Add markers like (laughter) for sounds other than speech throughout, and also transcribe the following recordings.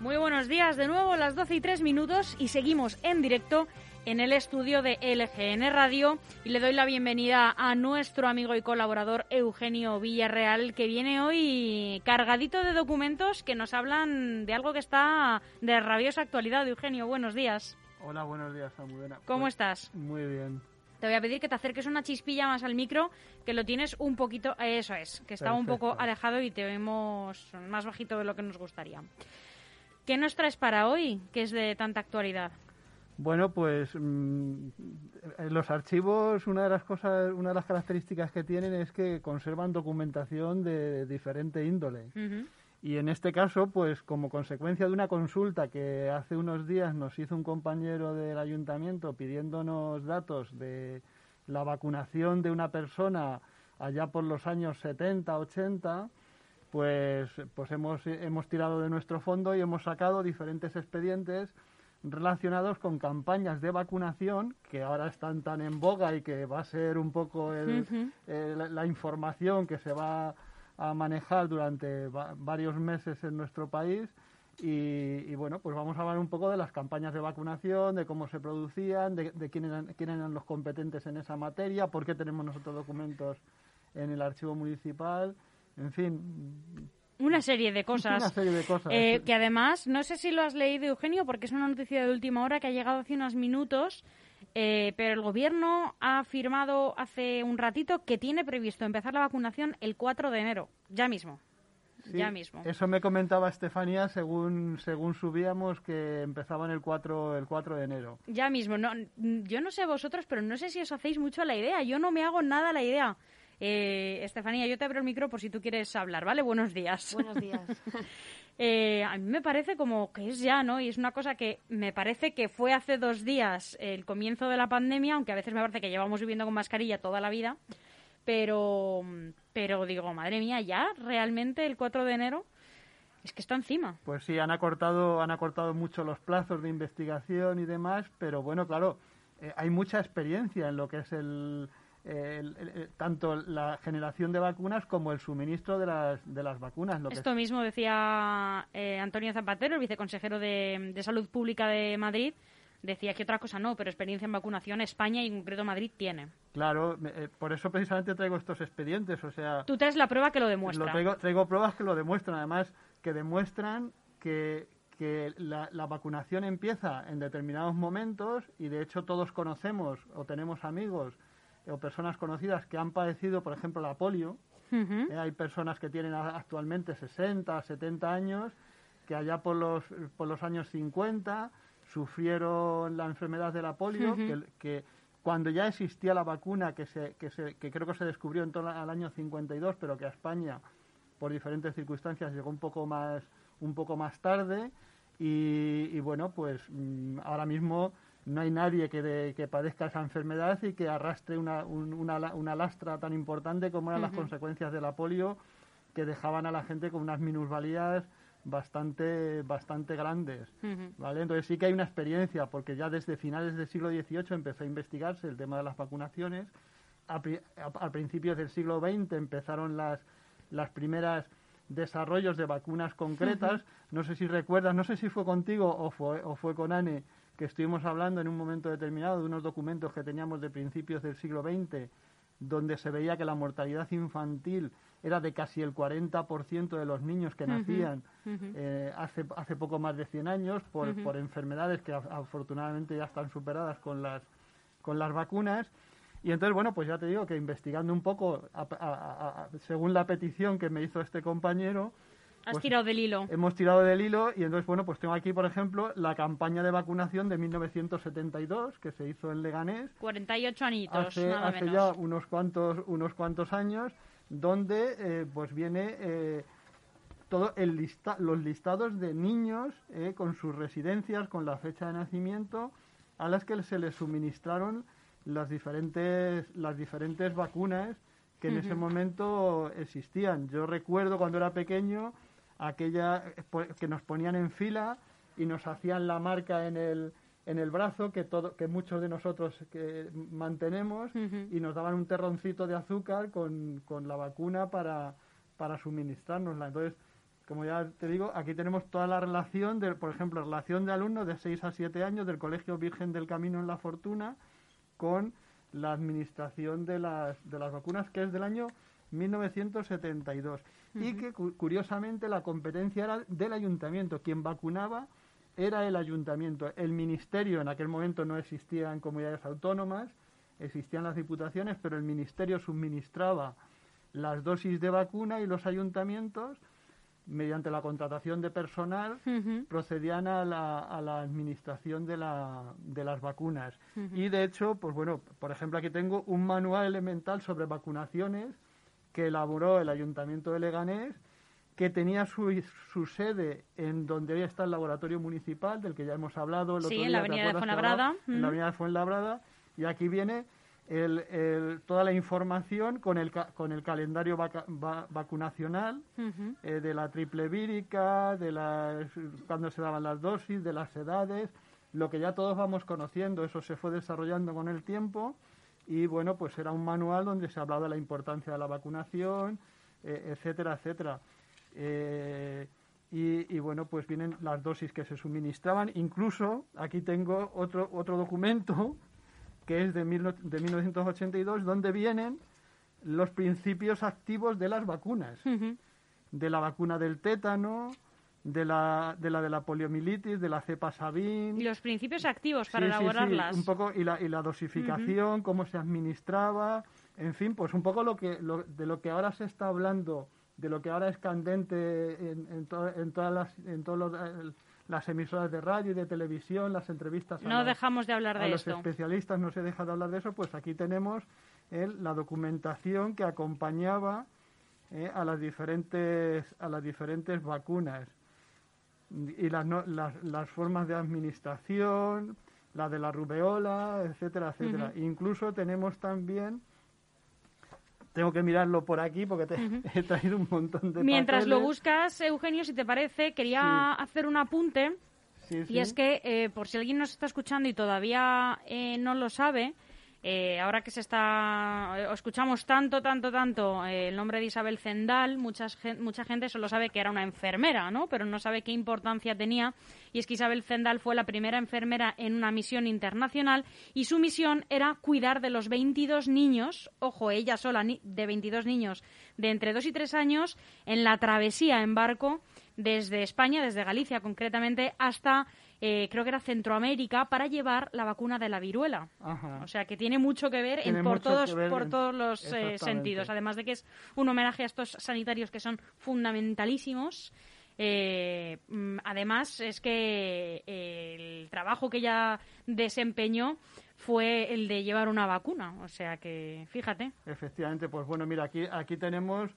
Muy buenos días, de nuevo las 12 y 3 minutos y seguimos en directo en el estudio de LGN Radio y le doy la bienvenida a nuestro amigo y colaborador Eugenio Villarreal que viene hoy cargadito de documentos que nos hablan de algo que está de rabiosa actualidad. Eugenio, buenos días. Hola, buenos días, Almudena. ¿Cómo Pues, estás? Muy bien. Te voy a pedir que te acerques una chispilla más al micro, que lo tienes un poquito, eso es, que está un poco alejado y te vemos más bajito de lo que nos gustaría. ¿Qué nos traes para hoy, que es de tanta actualidad? Bueno, pues mm, los archivos una de las cosas, una de las características que tienen es que conservan documentación de diferente índole. Y en este caso, pues como consecuencia de una consulta que hace unos días nos hizo un compañero del ayuntamiento pidiéndonos datos de la vacunación de una persona allá por los años 70, 80, pues, pues hemos, hemos tirado de nuestro fondo y hemos sacado diferentes expedientes relacionados con campañas de vacunación que ahora están tan en boga y que va a ser un poco el- la, la información que se va a manejar durante va- varios meses en nuestro país. Y, y, bueno, pues vamos a hablar un poco de las campañas de vacunación, de cómo se producían, de, de quién, eran, quién eran los competentes en esa materia, por qué tenemos nosotros documentos en el archivo municipal, en fin, Una serie de una cosas. serie de cosas. Eh, que además, no sé si lo has leído, Eugenio, porque es una noticia de última hora que ha llegado hace unos minutos, eh, pero el gobierno ha afirmado hace un ratito que tiene previsto empezar la vacunación el 4 de enero, ya mismo. Sí, ya mismo. Eso me comentaba Estefanía según, según subíamos que empezaban el 4, el 4 de enero. Ya mismo. No, mm, yo no sé vosotros, pero no sé si os hacéis mucho la idea. Yo no me hago nada la idea. Eh, Estefanía, yo te abro el micro por si tú quieres hablar, ¿vale? Buenos días. Buenos días. (laughs) Eh, a mí me parece como que es ya, ¿no? Y es una cosa que me parece que fue hace dos días el comienzo de la pandemia, aunque a veces me parece que llevamos viviendo con mascarilla toda la vida. Pero, pero digo, madre mía, ya realmente el 4 de enero es que está encima. Pues sí, han acortado, han acortado mucho los plazos de investigación y demás, pero bueno, claro, eh, hay mucha experiencia en lo que es el, el- el- el- tanto la generación de vacunas como el suministro de las, de las vacunas. Lo que Esto mismo decía eh, Antonio Zapatero, el viceconsejero de, de Salud Pública de Madrid. Decía que otra cosa no, pero experiencia en vacunación España y en concreto Madrid tiene. Claro, eh, por eso precisamente traigo estos expedientes, o sea, Tú traes la prueba que lo demuestra. lo traigo, traigo pruebas que lo demuestran, además que demuestran que, que la, la vacunación empieza en determinados momentos y de hecho todos conocemos o tenemos amigos o personas conocidas que han padecido, por ejemplo, la polio. Eh, hay personas que tienen actualmente 60, 70 años que allá por los, por los años 50 sufrieron la enfermedad de la polio, que, que cuando ya existía la vacuna, que, se, que, se, que creo que se descubrió en torno al año 52, pero que a España, por diferentes circunstancias, llegó un poco más, un poco más tarde. Y, y bueno, pues mm, ahora mismo no hay nadie que, de- que padezca esa enfermedad y que arrastre una, un- una, una lastra tan importante como eran las consecuencias de la polio, que dejaban a la gente con unas minusvalías bastante, bastante grandes. Ujú. ¿vale? Entonces sí que hay una experiencia, porque ya desde finales del siglo XVIII empezó a investigarse el tema de las vacunaciones. A- a principios del siglo XX empezaron las, las primeras desarrollos de vacunas concretas. No sé si recuerdas, no sé si fue contigo o fue, o fue con Anne, que estuvimos hablando en un momento determinado de unos documentos que teníamos de principios del siglo XX, donde se veía que la mortalidad infantil era de casi el 40% de los niños que nacían ujú. eh, hace, hace poco más de 100 años por, Ujú. por enfermedades que af- afortunadamente ya están superadas con las, con las vacunas. Y entonces, bueno, pues ya te digo que investigando un poco, a- a- a- a- según la petición que me hizo este compañero, Has pues tirado del hilo. hemos tirado del hilo y entonces, bueno, pues tengo aquí, por ejemplo, la campaña de vacunación de 1972 que se hizo en Leganés 48 anitos, hace, nada hace menos. ya unos cuantos, unos cuantos años, donde eh, pues viene eh, todo el lista, los listados de niños eh, con sus residencias, con la fecha de nacimiento, a las que se les suministraron las diferentes, las diferentes vacunas que en ese momento existían. Yo recuerdo cuando era pequeño aquella que nos ponían en fila y nos hacían la marca en el, en el brazo que todo que muchos de nosotros que mantenemos y nos daban un terroncito de azúcar con, con la vacuna para, para suministrárnosla. Entonces, como ya te digo, aquí tenemos toda la relación, de, por ejemplo, relación de alumnos de 6 a 7 años del Colegio Virgen del Camino en La Fortuna con la administración de las, de las vacunas, que es del año 1972. Y que, curiosamente, la competencia era del ayuntamiento. Quien vacunaba era el ayuntamiento. El ministerio en aquel momento no existía en comunidades autónomas, existían las diputaciones, pero el ministerio suministraba las dosis de vacuna y los ayuntamientos mediante la contratación de personal, procedían a la, a la administración de, la, de las vacunas. Y de hecho, pues bueno, por ejemplo, aquí tengo un manual elemental sobre vacunaciones que elaboró el Ayuntamiento de Leganés, que tenía su, su sede en donde hoy está el laboratorio municipal, del que ya hemos hablado el sí, en la avenida de Fuenlabrada. En la avenida de Fuenlabrada. Y aquí viene el, toda la información con el, con el calendario vacunacional eh, de la triple vírica, de las, cuando se daban las dosis, de las edades, lo que ya todos vamos conociendo, eso se fue desarrollando con el tiempo y bueno, pues era un manual donde se hablaba de la importancia de la vacunación, eh, etcétera, etcétera. Eh, y, y, bueno, pues vienen las dosis que se suministraban. Incluso aquí tengo otro, otro documento (laughs) que es de, de 1982, donde vienen los principios activos de las vacunas, de la vacuna del tétano, de la, de la de la poliomielitis, de la cepa Sabin. Y los principios activos para elaborarlas. un poco, y la, y la dosificación, cómo se administraba, en fin, pues un poco lo que, de lo que ahora se está hablando, de lo que ahora es candente en, en, en todas las, en todos los, las emisoras de radio y de televisión, las entrevistas. No dejamos de hablar de a los especialistas, no se deja de hablar de eso, pues aquí tenemos la documentación que acompañaba eh, a las diferentes a las diferentes vacunas y las, las, las, formas de administración, la de la rubeola, etcétera, etcétera. Incluso tenemos también tengo que mirarlo por aquí porque te, (laughs) he traído un montón de Mientras lo buscas, Eugenio, si te parece, quería hacer un apunte. y es que, eh, por si alguien nos está escuchando y todavía eh, no lo sabe, eh, ahora que se está, eh, escuchamos tanto, tanto, tanto eh, el nombre de Isabel Zendal, mucha gente solo sabe que era una enfermera, ¿no? Pero no sabe qué importancia tenía. Y es que Isabel Zendal fue la primera enfermera en una misión internacional y su misión era cuidar de los 22 niños, ojo, ella sola, de 22 niños de entre 2 y 3 años, en la travesía en barco desde España, desde Galicia concretamente, hasta eh, creo que era Centroamérica, para llevar la vacuna de la viruela. O sea que tiene mucho que ver en, por, todos, por todos los eh, sentidos. Además de que es un homenaje a estos sanitarios que son fundamentalísimos. Eh, mm, además, es que el trabajo que ella desempeñó fue el de llevar una vacuna. O sea que, fíjate. Efectivamente, pues bueno, mira, aquí, aquí tenemos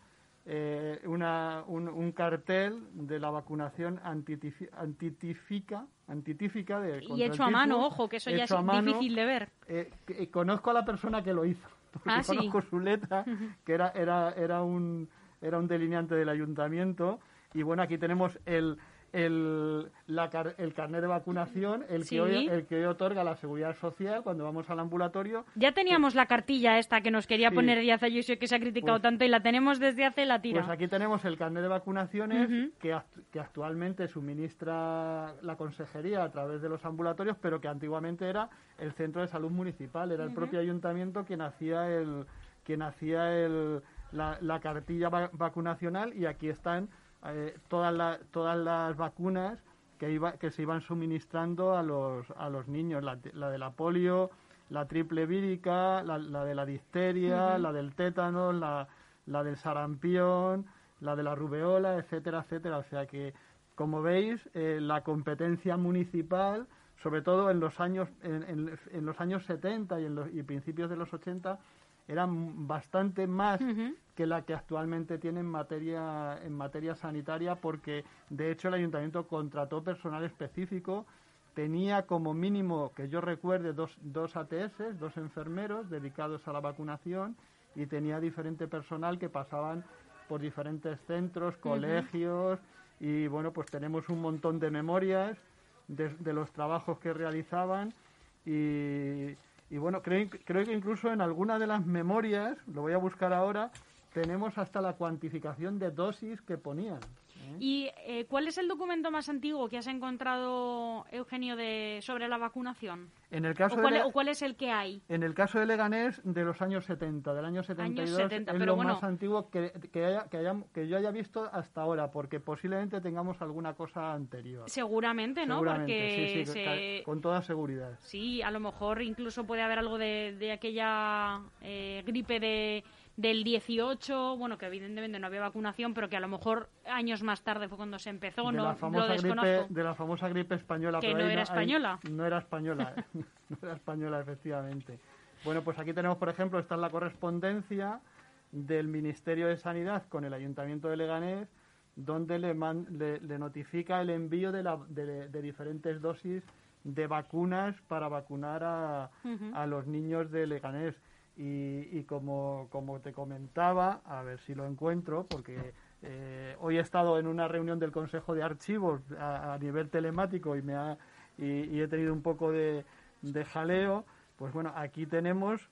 eh, una, un, cartel de la vacunación antitífica, antitífica de, y hecho a mano, ojo, que eso ya es difícil de ver. Eh, conozco a la persona que lo hizo, (laughs) porque ah, conozco su letra, (laughs) que era, era, era, un, era un delineante del ayuntamiento. Y bueno, aquí tenemos el, el, la, el carnet de vacunación, el, que hoy, el que otorga la Seguridad Social cuando vamos al ambulatorio. Ya teníamos la cartilla esta que nos quería poner Díaz Ayuso que se ha criticado pues tanto y la tenemos desde hace la tira. Pues aquí tenemos el carnet de vacunaciones que, que actualmente suministra la consejería a través de los ambulatorios, pero que antiguamente era el centro de salud municipal, era el propio ayuntamiento quien hacía el quien hacía el, la, la cartilla vacunacional y aquí están eh, todas, todas las vacunas que, iba, que se iban suministrando a los, a los niños, la, de la polio, la triple vírica, la, de la difteria, la del tétano, la, la del sarampión, la de la rubeola, etcétera, etcétera. O sea que, como veis, eh, la competencia municipal, sobre todo en los años, en, en, los años 70 y en los y principios de los 80, era bastante más que la que actualmente tiene en materia, en materia sanitaria, porque de hecho el ayuntamiento contrató personal específico, tenía como mínimo, que yo recuerde, dos, dos ATS, dos enfermeros dedicados a la vacunación, y tenía diferente personal que pasaban por diferentes centros, colegios, y bueno, pues tenemos un montón de memorias de, los trabajos que realizaban y, bueno, creo, creo que incluso en alguna de las memorias, lo voy a buscar ahora, tenemos hasta la cuantificación de dosis que ponían. ¿Y eh, cuál es el documento más antiguo que has encontrado, Eugenio, de, sobre la vacunación? En el caso ¿O, cuál, de, ¿O cuál es el que hay? En el caso de Leganés, de los años 70, del año 72, es lo más antiguo que, que, haya, que, haya, que, yo haya visto hasta ahora, porque posiblemente tengamos alguna cosa anterior. Seguramente, ¿no? porque sí, sí, con toda seguridad. Sí, a lo mejor incluso puede haber algo de, de aquella eh, gripe de del 18, bueno, que evidentemente no había vacunación, pero que a lo mejor años más tarde fue cuando se empezó, de no la famosa Gripe, de la famosa gripe española. Que no era española. no era española, (laughs) (laughs) no era española, efectivamente. Bueno, pues aquí tenemos, por ejemplo, esta es la correspondencia del Ministerio de Sanidad con el Ayuntamiento de Leganés, donde le, le, notifica el envío de, la, de, diferentes dosis de vacunas para vacunar a, a los niños de Leganés. Y, como, como, te comentaba, a ver si lo encuentro, porque eh, hoy he estado en una reunión del Consejo de Archivos a, nivel telemático y, me ha, y, he tenido un poco de, de, jaleo. Pues bueno, aquí tenemos,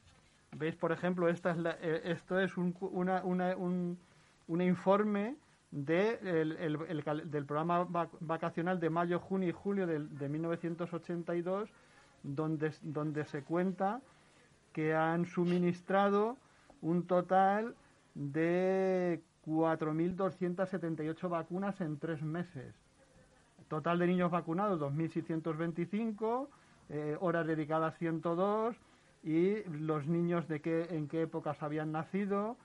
veis por ejemplo, esta es eh, esto es un, una, una, un, un informe de el, el, del programa vacacional de mayo, junio y julio de, de 1982, donde, donde se cuenta que han suministrado un total de 4.278 vacunas en tres meses. Total de niños vacunados 2.625, eh, horas dedicadas 102 y los niños de qué, en qué épocas habían nacido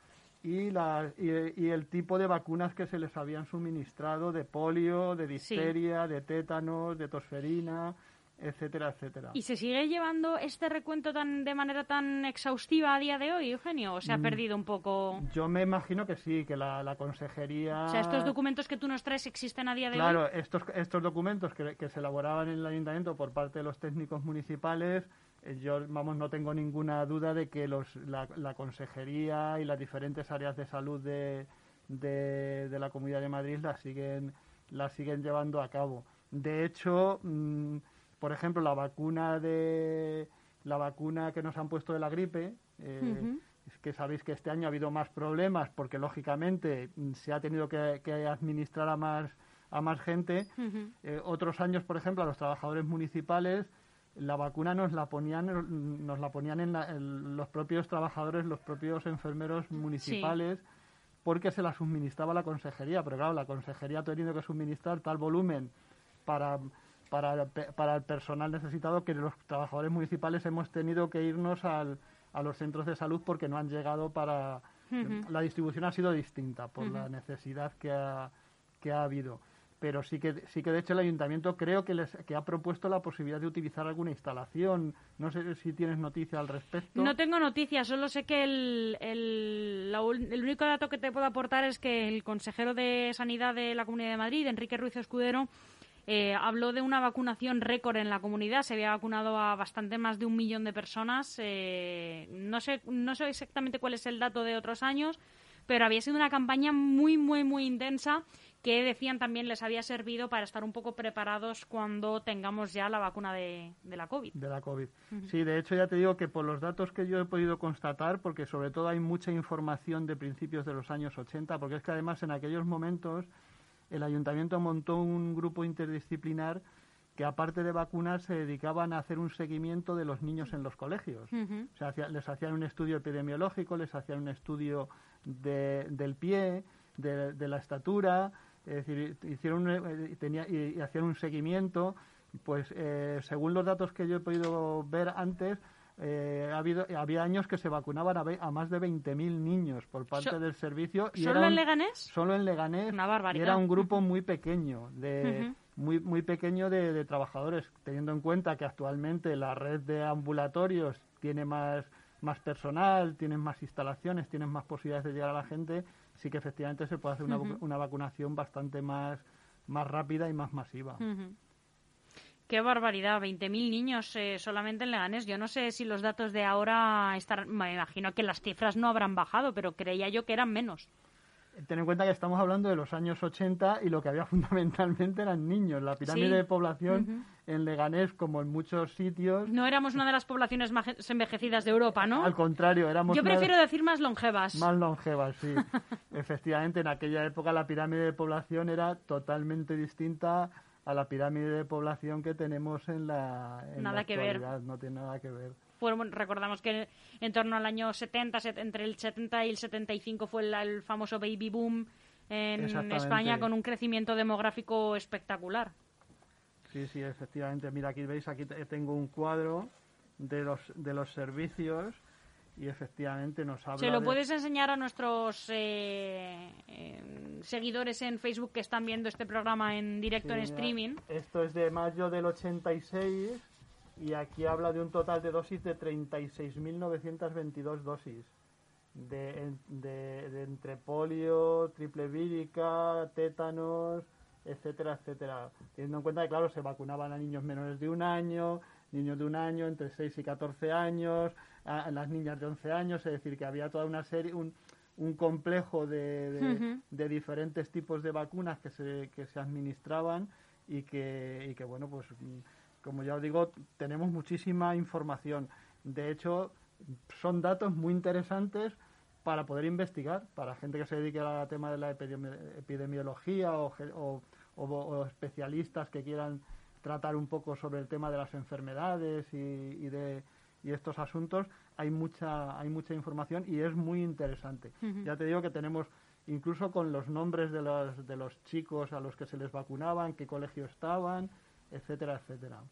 y, la, y, el tipo de vacunas que se les habían suministrado de polio, de difteria, de tétanos, de tosferina, etcétera, etcétera. ¿Y se sigue llevando este recuento tan de manera tan exhaustiva a día de hoy, Eugenio? ¿O se ha mm, perdido un poco? Yo me imagino que sí, que la, consejería... O sea, estos documentos que tú nos traes existen a día de hoy. Claro, estos, estos documentos que, que, se elaboraban en el ayuntamiento por parte de los técnicos municipales, eh, yo, vamos, no tengo ninguna duda de que los, la, la consejería y las diferentes áreas de salud de, de, de la Comunidad de Madrid las siguen, las siguen llevando a cabo. De hecho... Mmm, por ejemplo, la vacuna de la vacuna que nos han puesto de la gripe, eh, es que sabéis que este año ha habido más problemas porque lógicamente mm, se ha tenido que, administrar a más a más gente. Eh, otros años, por ejemplo, a los trabajadores municipales la vacuna nos la ponían nos la ponían en, los propios trabajadores, los propios enfermeros municipales. porque se la suministraba la consejería, pero claro, la consejería ha tenido que suministrar tal volumen para para, para el personal necesitado que los trabajadores municipales hemos tenido que irnos al, a los centros de salud porque no han llegado para... La distribución ha sido distinta por la necesidad que ha, que ha habido. Pero sí que sí que de hecho el ayuntamiento creo que les que ha propuesto la posibilidad de utilizar alguna instalación. No sé si tienes noticia al respecto. No tengo noticia solo sé que el, el, el único dato que te puedo aportar es que el consejero de sanidad de la Comunidad de Madrid Enrique Ruiz Escudero eh, habló de una vacunación récord en la comunidad. Se había vacunado a bastante más de un millón de personas. Eh, no, sé, no sé exactamente cuál es el dato de otros años, pero había sido una campaña muy, muy, muy intensa que decían también les había servido para estar un poco preparados cuando tengamos ya la vacuna de, la COVID. De la COVID. Sí, de hecho ya te digo que por los datos que yo he podido constatar, porque sobre todo hay mucha información de principios de los años 80, porque es que además en aquellos momentos el ayuntamiento montó un grupo interdisciplinar que aparte de vacunar se dedicaban a hacer un seguimiento de los niños en los colegios. o sea, les hacían un estudio epidemiológico, les hacían un estudio del pie, de, la estatura, es decir, hicieron eh, tenía, y, hacían un seguimiento. Pues eh, según los datos que yo he podido ver antes, eh, ha habido, había años que se vacunaban a, más de 20.000 niños por parte del servicio. Y ¿Solo en Leganés? Solo en Leganés. Y era un grupo muy pequeño, de, muy, muy pequeño de, trabajadores, teniendo en cuenta que actualmente la red de ambulatorios tiene más, más personal, tienen más instalaciones, tienen más posibilidades de llegar a la gente, sí que efectivamente se puede hacer una, una vacunación bastante más, más rápida y más masiva. Qué barbaridad, 20.000 niños eh, solamente en Leganés. Yo no sé si los datos de ahora están. Me imagino que las cifras no habrán bajado, pero creía yo que eran menos. ten en cuenta que estamos hablando de los años 80 y lo que había (laughs) fundamentalmente eran niños. La pirámide de población en Leganés, como en muchos sitios... No éramos una de las poblaciones más envejecidas de Europa, ¿no? Al contrario, éramos... Yo prefiero decir más longevas. Más longevas, sí. (laughs) Efectivamente, en aquella época la pirámide de población era totalmente distinta a la pirámide de población que tenemos en la, en nada que ver. No tiene nada que ver. recordamos que en torno al año 70, entre el 70 y el 75 fue el, famoso baby boom en España con un crecimiento demográfico espectacular. Sí, sí, efectivamente. Mira, aquí veis, aquí tengo un cuadro de los, de los servicios y efectivamente nos habla. ¿Se lo puedes enseñar a nuestros eh, seguidores en Facebook que están viendo este programa en directo en streaming? Esto es de mayo del 86 y aquí habla de un total de dosis de 36.922 dosis. De, de, de, entre polio, triple vírica, tétanos, etcétera, etcétera. Teniendo en cuenta que, claro, se vacunaban a niños menores de un año, niños de un año, entre 6 y 14 años, a, las niñas de 11 años, es decir, que había toda una serie, un, un complejo de, de, diferentes tipos de vacunas que se, que se administraban y que, y que, bueno, pues como ya os digo, tenemos muchísima información. De hecho, son datos muy interesantes para poder investigar, para gente que se dedique al tema de la epidemiología o, o, especialistas que quieran tratar un poco sobre el tema de las enfermedades y, de y estos asuntos, hay mucha, hay mucha información y es muy interesante. Ya te digo que tenemos incluso con los nombres de los, de los chicos a los que se les vacunaban, qué colegio estaban, etcétera, etcétera.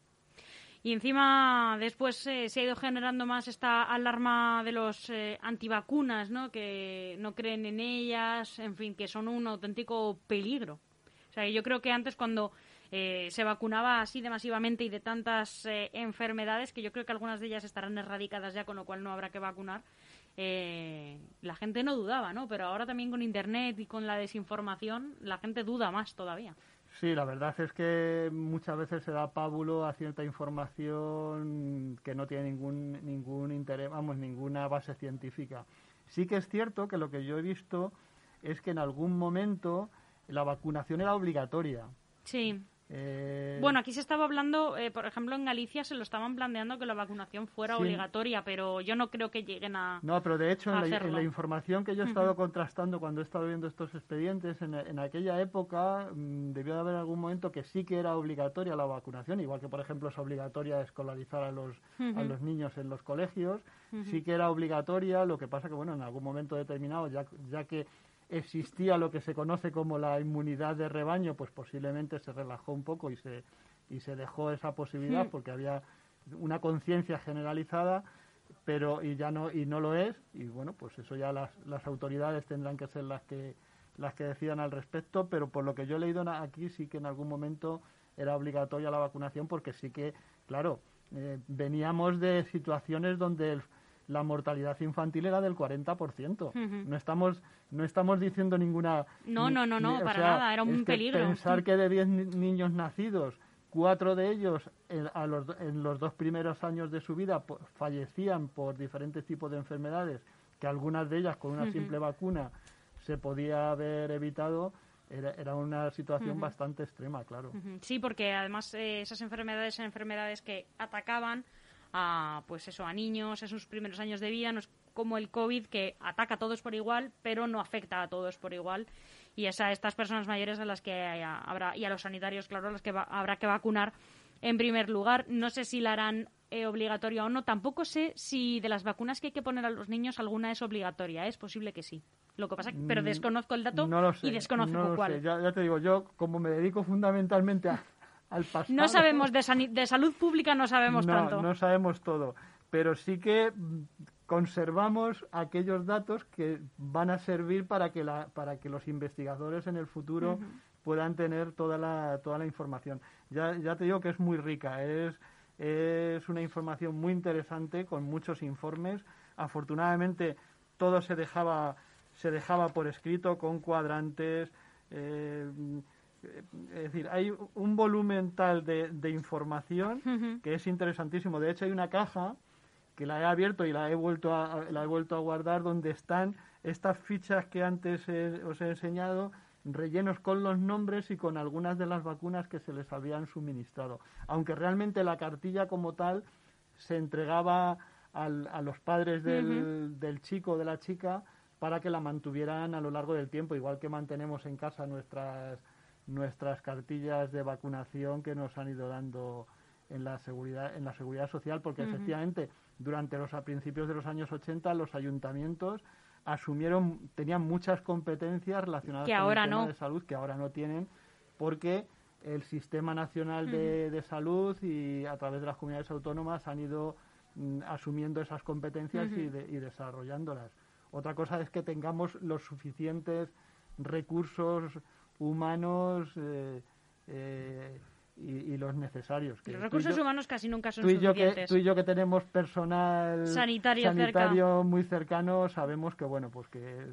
Y encima después eh, se ha ido generando más esta alarma de los eh, antivacunas, ¿no? Que no creen en ellas, en fin, que son un auténtico peligro. O sea, yo creo que antes cuando eh, se vacunaba así de masivamente y de tantas eh, enfermedades que yo creo que algunas de ellas estarán erradicadas ya, con lo cual no habrá que vacunar. Eh, la gente no dudaba, ¿no? Pero ahora también con Internet y con la desinformación, la gente duda más todavía. Sí, la verdad es que muchas veces se da pábulo a cierta información que no tiene ningún, ningún interés, vamos, ninguna base científica. Sí que es cierto que lo que yo he visto es que en algún momento la vacunación era obligatoria. Sí. Eh, bueno, aquí se estaba hablando, eh, por ejemplo, en Galicia se lo estaban planteando que la vacunación fuera obligatoria, pero yo no creo que lleguen a. No, pero de hecho, en la, información que yo he estado contrastando cuando he estado viendo estos expedientes, en, aquella época mm, debió de haber algún momento que sí que era obligatoria la vacunación, igual que, por ejemplo, es obligatoria escolarizar a los, a los niños en los colegios, sí que era obligatoria, lo que pasa que, bueno, en algún momento determinado, ya, ya que existía lo que se conoce como la inmunidad de rebaño, pues posiblemente se relajó un poco y se, y se dejó esa posibilidad hmm. porque había una conciencia generalizada, pero y ya no y no lo es y bueno, pues eso ya las, las autoridades tendrán que ser las que las que decidan al respecto, pero por lo que yo he leído aquí sí que en algún momento era obligatoria la vacunación porque sí que, claro, eh, veníamos de situaciones donde el, la mortalidad infantil era del 40%. No estamos no estamos diciendo ninguna... No, no, no, no, para nada, era un peligro. Pensar que de 10 niños nacidos, cuatro de ellos en, los, en los dos primeros años de su vida fallecían por diferentes tipos de enfermedades, que algunas de ellas con una simple vacuna se podía haber evitado, era, era, una situación bastante extrema, claro. Sí, porque además eh, esas enfermedades son enfermedades que atacaban a pues eso a niños en sus primeros años de vida como el covid que ataca a todos por igual pero no afecta a todos por igual. Y es a estas personas mayores a las que habrá y a los sanitarios claro a los que habrá que vacunar en primer lugar. No sé si la harán eh, obligatoria o no. Tampoco sé si de las vacunas que hay que poner a los niños alguna es obligatoria. Es posible que sí. Lo que pasa pero mm, desconozco el dato y desconozco cuál. ya, ya te digo yo como me dedico fundamentalmente a no sabemos de, de salud pública, no sabemos tanto. No sabemos todo, pero sí que conservamos aquellos datos que van a servir para que, la, para que los investigadores en el futuro puedan tener toda la, toda la información. Ya, ya te digo que es muy rica, es, es una información muy interesante con muchos informes. Afortunadamente todo se dejaba, se dejaba por escrito con cuadrantes. Eh, es decir, hay un volumen tal de, información que es interesantísimo. De hecho, hay una caja que la he abierto y la he vuelto a, la he vuelto a guardar donde están estas fichas que antes os he enseñado, rellenos con los nombres y con algunas de las vacunas que se les habían suministrado. Aunque realmente la cartilla como tal se entregaba a los padres del, del chico o de la chica para que la mantuvieran a lo largo del tiempo, igual que mantenemos en casa nuestras nuestras cartillas de vacunación que nos han ido dando en la seguridad en la seguridad social porque efectivamente durante los a principios de los años 80 los ayuntamientos asumieron tenían muchas competencias relacionadas con el tema de salud que ahora no tienen porque el sistema nacional de, salud y a través de las comunidades autónomas han ido mm, asumiendo esas competencias y, y desarrollándolas. Otra cosa es que tengamos los suficientes recursos humanos eh, eh, y, los necesarios. los recursos humanos casi nunca son tú y suficientes. Yo que, tú y yo que tenemos personal sanitario, muy cercano, sabemos que bueno, pues que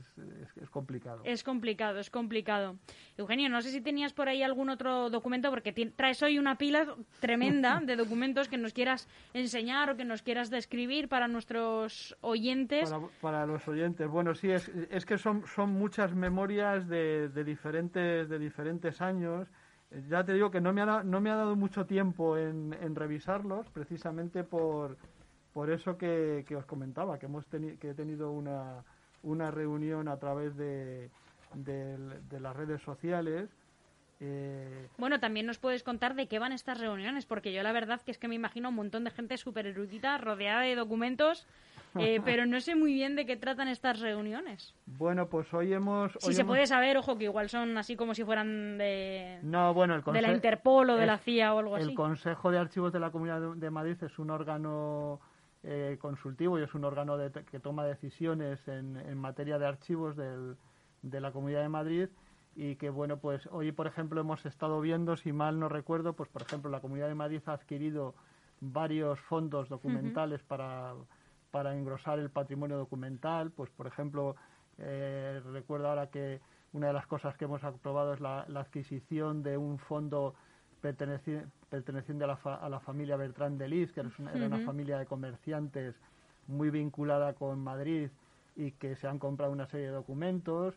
es, complicado. Es complicado, es complicado. Eugenio, no sé si tenías por ahí algún otro documento, porque traes hoy una pila tremenda (laughs) de documentos que nos quieras enseñar o que nos quieras describir para nuestros oyentes. Para, los oyentes, bueno, sí, es, es que son, son muchas memorias de, de, diferentes, de diferentes años ya te digo que no me ha, no me ha dado mucho tiempo en, revisarlos, precisamente por, por eso que, os comentaba, que, hemos que he tenido una, una reunión a través de, de, las redes sociales. Eh, bueno, también nos puedes contar de qué van estas reuniones, porque yo la verdad que es que me imagino un montón de gente súper erudita, rodeada de documentos eh, (laughs) pero no sé muy bien de qué tratan estas reuniones. Bueno, pues hoy hemos... si se puede saber, ojo, que igual son así como si fueran de, no, bueno, el de la Interpol o de la CIA o algo así. El Consejo de Archivos de la Comunidad de Madrid es un órgano eh, consultivo y es un órgano que toma decisiones en, en materia de archivos del, de la Comunidad de Madrid y que bueno pues hoy por ejemplo hemos estado viendo si mal no recuerdo pues por ejemplo la Comunidad de Madrid ha adquirido varios fondos documentales para para engrosar el patrimonio documental. Pues, por ejemplo, eh, recuerdo ahora que una de las cosas que hemos aprobado es la, adquisición de un fondo perteneciente, a, la a, la familia Bertrand de Lis, que era una, familia de comerciantes muy vinculada con Madrid y que se han comprado una serie de documentos.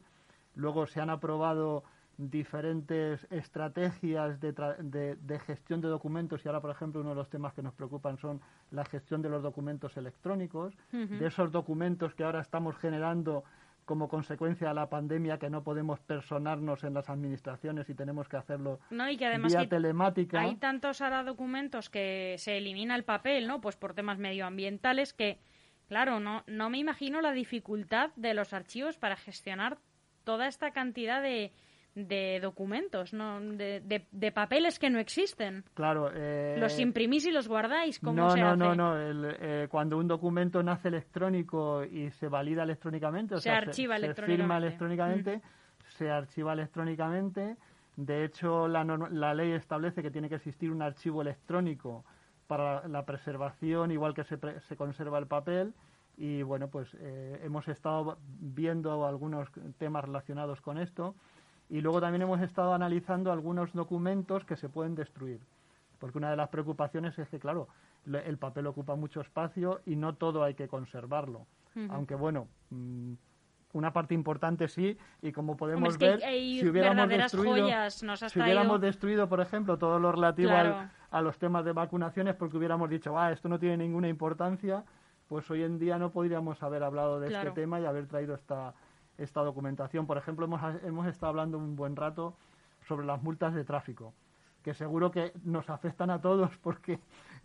Luego se han aprobado diferentes estrategias de, de, gestión de documentos y ahora, por ejemplo, uno de los temas que nos preocupan son la gestión de los documentos electrónicos, de esos documentos que ahora estamos generando como consecuencia de la pandemia que no podemos personarnos en las administraciones y tenemos que hacerlo no, y que además vía telemática. Hay tantos ahora documentos que se elimina el papel, ¿no? Pues por temas medioambientales que, claro, no, no me imagino la dificultad de los archivos para gestionar toda esta cantidad de, de documentos, ¿no? De, de, papeles que no existen. Claro. Eh, los imprimís y los guardáis. ¿Cómo no, se no, no, no, eh, cuando un documento nace electrónico y se valida electrónicamente, o se archiva se, electrónicamente. firma electrónicamente, mm. se archiva electrónicamente. De hecho, la, la ley establece que tiene que existir un archivo electrónico para la preservación, igual que se, se conserva el papel. Y bueno, pues eh, hemos estado viendo algunos temas relacionados con esto y luego también hemos estado analizando algunos documentos que se pueden destruir, porque una de las preocupaciones es que, claro, el papel ocupa mucho espacio y no todo hay que conservarlo. Aunque, bueno, mm, una parte importante sí, y como podemos ver, si hubiéramos, destruido, si hubiéramos destruido, por ejemplo, todo lo relativo a los temas de vacunaciones, porque hubiéramos dicho, ah, esto no tiene ninguna importancia, pues hoy en día no podríamos haber hablado de este tema y haber traído esta, esta documentación. Por ejemplo, hemos, hemos estado hablando un buen rato sobre las multas de tráfico, que seguro que nos afectan a todos (laughs) porque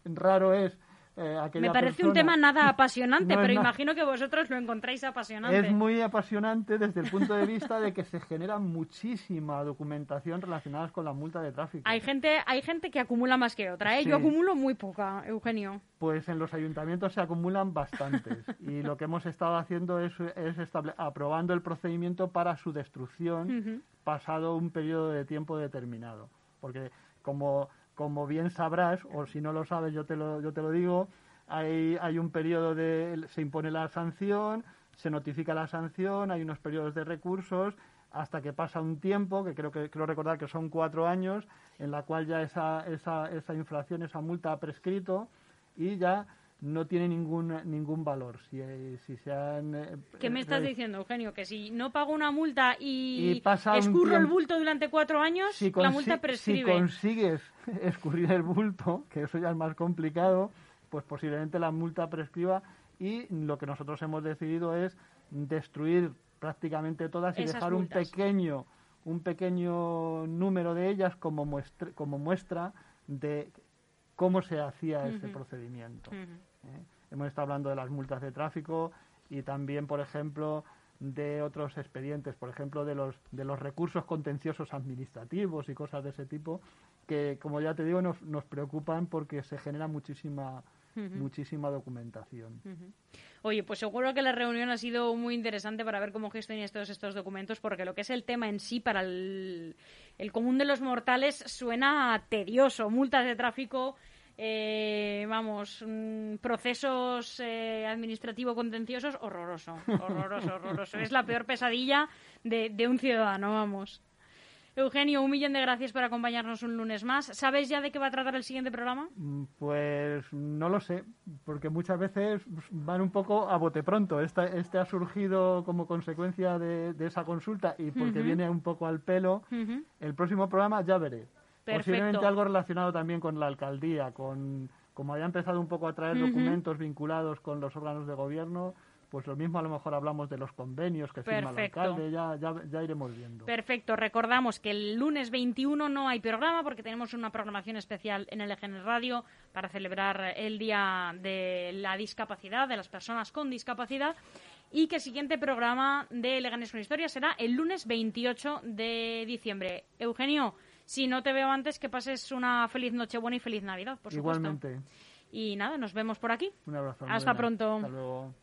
raro es eh, Me parece un tema nada apasionante, (laughs) pero imagino que vosotros lo encontráis apasionante. Es muy apasionante desde el punto de vista de que se genera muchísima documentación relacionada con la multa de tráfico. Hay gente, hay gente que acumula más que otra, ¿eh? Yo acumulo muy poca, Eugenio. Pues en los ayuntamientos se acumulan bastantes y lo que hemos estado haciendo es, es aprobando el procedimiento para su destrucción pasado un periodo de tiempo determinado. Porque como como bien sabrás, o si no lo sabes, yo te lo, yo te lo digo, hay, hay un periodo de. se impone la sanción, se notifica la sanción, hay unos periodos de recursos, hasta que pasa un tiempo, que creo que creo recordar que son cuatro años, en la cual ya esa, esa, esa infracción, esa multa ha prescrito y ya no tiene ningún ningún valor. Si, si se han, eh, ¿Qué me estás eh, diciendo, Eugenio? Que si no pago una multa y, Y pasa escurro el bulto durante cuatro años, si, la multa si prescribe. consigues (laughs) escurrir el bulto, que eso ya es más complicado, pues posiblemente la multa prescriba y lo que nosotros hemos decidido es destruir prácticamente todas y Esas dejar multas. un pequeño un pequeño número de ellas como muestra, como muestra de cómo se hacía ese Ujú. procedimiento. ¿Eh? Hemos estado hablando de las multas de tráfico y también, por ejemplo, de otros expedientes, por ejemplo, de los, de los recursos contenciosos administrativos y cosas de ese tipo, que, como ya te digo, nos, nos preocupan porque se genera muchísima, muchísima documentación. Oye, pues seguro que la reunión ha sido muy interesante para ver cómo gestionáis todos estos documentos, porque lo que es el tema en sí para el, el común de los mortales suena tedioso. Multas de tráfico, eh, vamos, mm, procesos eh, administrativo-contenciosos, horroroso, horroroso, horroroso. Es la peor pesadilla de, de un ciudadano, vamos. Eugenio, un millón de gracias por acompañarnos un lunes más. ¿Sabes ya de qué va a tratar el siguiente programa? Mm, Pues no lo sé, porque muchas veces van un poco a bote pronto. Este, este ha surgido como consecuencia de, de esa consulta y porque viene un poco al pelo. El próximo programa ya veré. Perfecto. Posiblemente algo relacionado también con la alcaldía, con como haya empezado un poco a traer documentos vinculados con los órganos de gobierno, pues lo mismo a lo mejor hablamos de los convenios que firma el alcalde, ya, ya, ya iremos viendo. Perfecto. Recordamos que el lunes 21 no hay programa porque tenemos una programación especial en el EGN Radio para celebrar el Día de la Discapacidad, de las personas con discapacidad. Y que el siguiente programa de Leganes con Historia será el lunes 28 de diciembre. Eugenio, si no te veo antes, que pases una feliz Nochebuena y feliz Navidad, por supuesto. Igualmente, Y nada, nos vemos por aquí. un abrazo. Hasta pronto. Hasta luego.